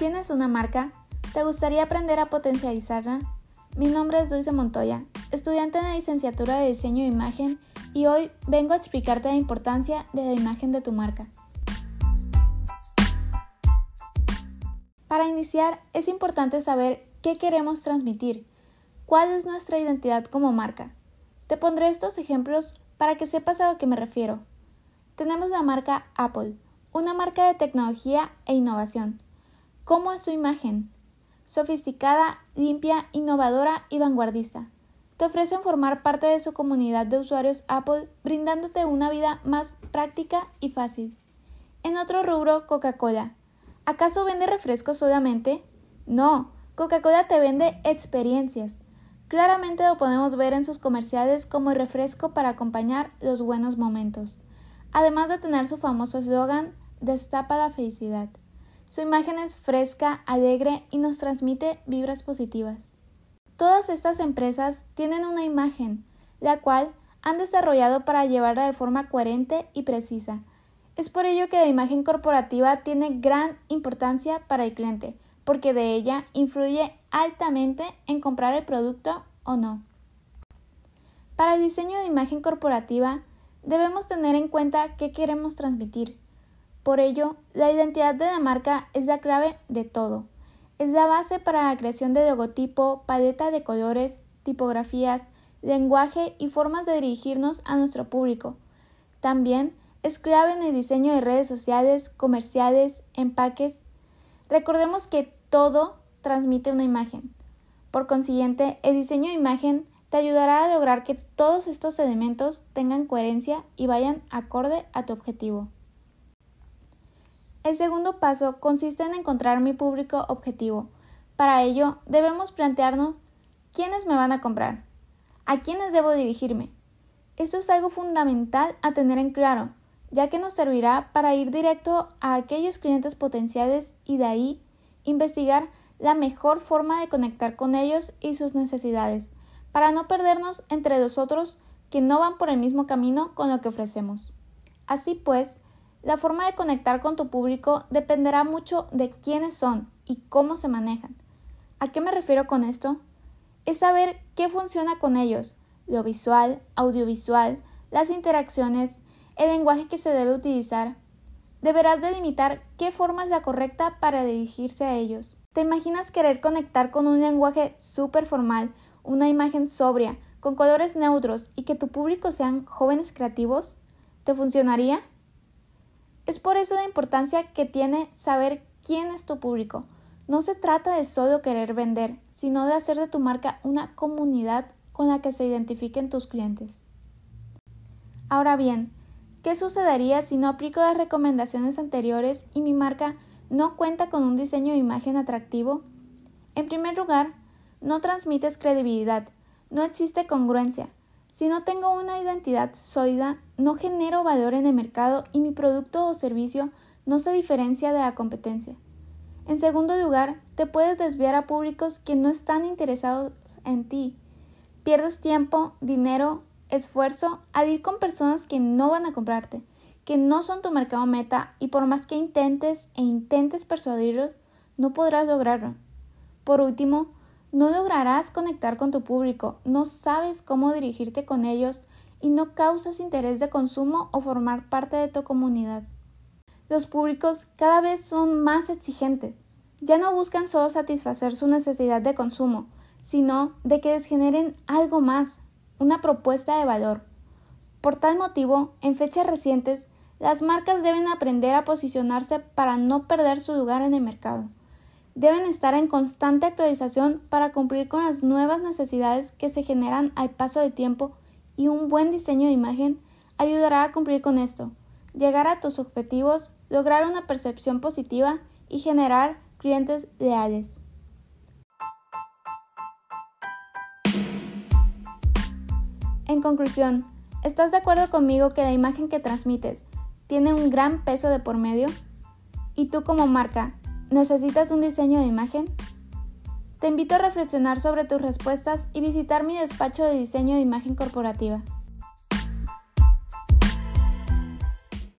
¿Tienes una marca? ¿Te gustaría aprender a potencializarla? Mi nombre es Dulce Montoya, estudiante de licenciatura de diseño de imagen y hoy vengo a explicarte la importancia de la imagen de tu marca. Para iniciar, es importante saber qué queremos transmitir, cuál es nuestra identidad como marca. Te pondré estos ejemplos para que sepas a lo que me refiero. Tenemos la marca Apple, una marca de tecnología e innovación. ¿Cómo es su imagen? Sofisticada, limpia, innovadora y vanguardista. Te ofrecen formar parte de su comunidad de usuarios Apple, brindándote una vida más práctica y fácil. En otro rubro, Coca-Cola. ¿Acaso vende refrescos solamente? No, Coca-Cola te vende experiencias. Claramente lo podemos ver en sus comerciales como refresco para acompañar los buenos momentos, además de tener su famoso eslogan Destapa la felicidad. Su imagen es fresca, alegre y nos transmite vibras positivas. Todas estas empresas tienen una imagen, la cual han desarrollado para llevarla de forma coherente y precisa. Es por ello que la imagen corporativa tiene gran importancia para el cliente, porque de ella influye altamente en comprar el producto o no. Para el diseño de imagen corporativa debemos tener en cuenta qué queremos transmitir, por ello, la identidad de la marca es la clave de todo. Es la base para la creación de logotipo, paleta de colores, tipografías, lenguaje y formas de dirigirnos a nuestro público. También es clave en el diseño de redes sociales, comerciales, empaques. Recordemos que todo transmite una imagen. Por consiguiente, el diseño de imagen te ayudará a lograr que todos estos elementos tengan coherencia y vayan acorde a tu objetivo. El segundo paso consiste en encontrar mi público objetivo. Para ello, debemos plantearnos quiénes me van a comprar, a quiénes debo dirigirme. Esto es algo fundamental a tener en claro, ya que nos servirá para ir directo a aquellos clientes potenciales y de ahí investigar la mejor forma de conectar con ellos y sus necesidades, para no perdernos entre los otros que no van por el mismo camino con lo que ofrecemos. Así pues, la forma de conectar con tu público dependerá mucho de quiénes son y cómo se manejan. ¿A qué me refiero con esto? Es saber qué funciona con ellos, lo visual, audiovisual, las interacciones, el lenguaje que se debe utilizar. Deberás delimitar qué forma es la correcta para dirigirse a ellos. ¿Te imaginas querer conectar con un lenguaje súper formal, una imagen sobria, con colores neutros y que tu público sean jóvenes creativos? ¿Te funcionaría? Es por eso la importancia que tiene saber quién es tu público. No se trata de solo querer vender, sino de hacer de tu marca una comunidad con la que se identifiquen tus clientes. Ahora bien, ¿qué sucedería si no aplico las recomendaciones anteriores y mi marca no cuenta con un diseño de imagen atractivo? En primer lugar, no transmites credibilidad, no existe congruencia, si no tengo una identidad sólida, no genero valor en el mercado y mi producto o servicio no se diferencia de la competencia. En segundo lugar, te puedes desviar a públicos que no están interesados en ti. Pierdes tiempo, dinero, esfuerzo al ir con personas que no van a comprarte, que no son tu mercado meta y por más que intentes e intentes persuadirlos, no podrás lograrlo. Por último, no lograrás conectar con tu público, no sabes cómo dirigirte con ellos y no causas interés de consumo o formar parte de tu comunidad. Los públicos cada vez son más exigentes. Ya no buscan solo satisfacer su necesidad de consumo, sino de que les generen algo más, una propuesta de valor. Por tal motivo, en fechas recientes, las marcas deben aprender a posicionarse para no perder su lugar en el mercado deben estar en constante actualización para cumplir con las nuevas necesidades que se generan al paso del tiempo y un buen diseño de imagen ayudará a cumplir con esto, llegar a tus objetivos, lograr una percepción positiva y generar clientes leales. En conclusión, ¿estás de acuerdo conmigo que la imagen que transmites tiene un gran peso de por medio? ¿Y tú como marca ¿Necesitas un diseño de imagen? Te invito a reflexionar sobre tus respuestas y visitar mi despacho de diseño de imagen corporativa.